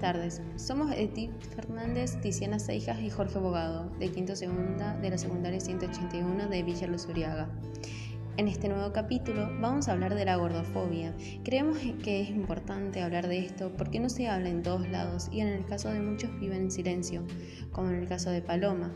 tardes. Somos Edith Fernández, Tiziana Seijas y Jorge Bogado, de quinto segunda de la secundaria 181 de Villa Luzuriaga. En este nuevo capítulo vamos a hablar de la gordofobia. Creemos que es importante hablar de esto porque no se habla en todos lados y en el caso de muchos viven en silencio, como en el caso de Paloma,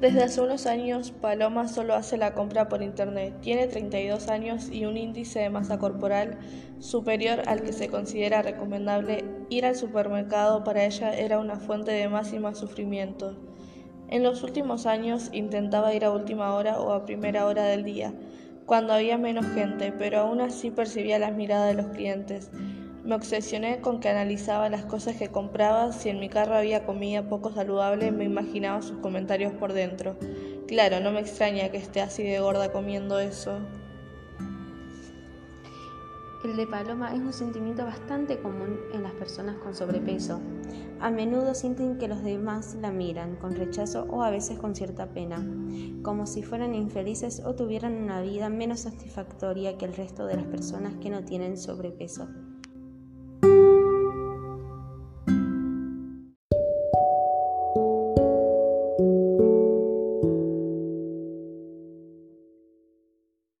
Desde hace unos años, Paloma solo hace la compra por internet. Tiene 32 años y un índice de masa corporal superior al que se considera recomendable. Ir al supermercado para ella era una fuente de más y más sufrimiento. En los últimos años intentaba ir a última hora o a primera hora del día, cuando había menos gente, pero aún así percibía las miradas de los clientes. Me obsesioné con que analizaba las cosas que compraba, si en mi carro había comida poco saludable, me imaginaba sus comentarios por dentro. Claro, no me extraña que esté así de gorda comiendo eso. El de paloma es un sentimiento bastante común en las personas con sobrepeso. A menudo sienten que los demás la miran con rechazo o a veces con cierta pena, como si fueran infelices o tuvieran una vida menos satisfactoria que el resto de las personas que no tienen sobrepeso.